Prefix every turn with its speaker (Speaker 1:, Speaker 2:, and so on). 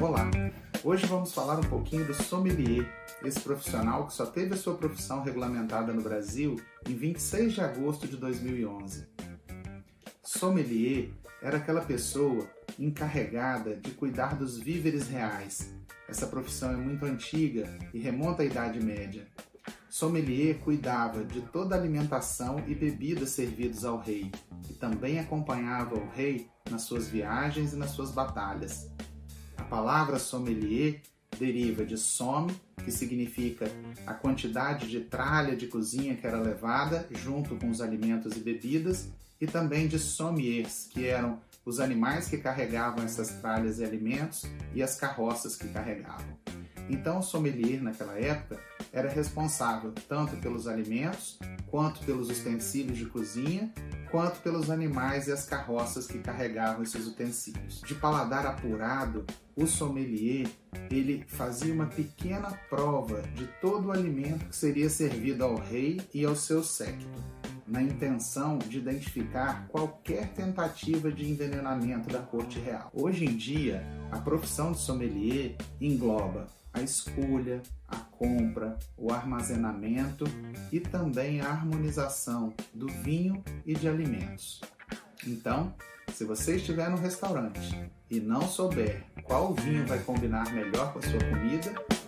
Speaker 1: Olá! Hoje vamos falar um pouquinho do sommelier, esse profissional que só teve a sua profissão regulamentada no Brasil em 26 de agosto de 2011. Sommelier era aquela pessoa encarregada de cuidar dos víveres reais. Essa profissão é muito antiga e remonta à Idade Média. Sommelier cuidava de toda a alimentação e bebidas servidos ao rei e também acompanhava o rei nas suas viagens e nas suas batalhas. A palavra sommelier deriva de somme, que significa a quantidade de tralha de cozinha que era levada junto com os alimentos e bebidas, e também de sommiers, que eram os animais que carregavam essas tralhas e alimentos e as carroças que carregavam. Então, o sommelier naquela época era responsável tanto pelos alimentos, quanto pelos utensílios de cozinha, quanto pelos animais e as carroças que carregavam esses utensílios. De paladar apurado, o sommelier ele fazia uma pequena prova de todo o alimento que seria servido ao rei e ao seu séquito na intenção de identificar qualquer tentativa de envenenamento da corte real. Hoje em dia, a profissão de sommelier engloba a escolha, a compra, o armazenamento e também a harmonização do vinho e de alimentos. Então, se você estiver no restaurante e não souber qual vinho vai combinar melhor com a sua comida.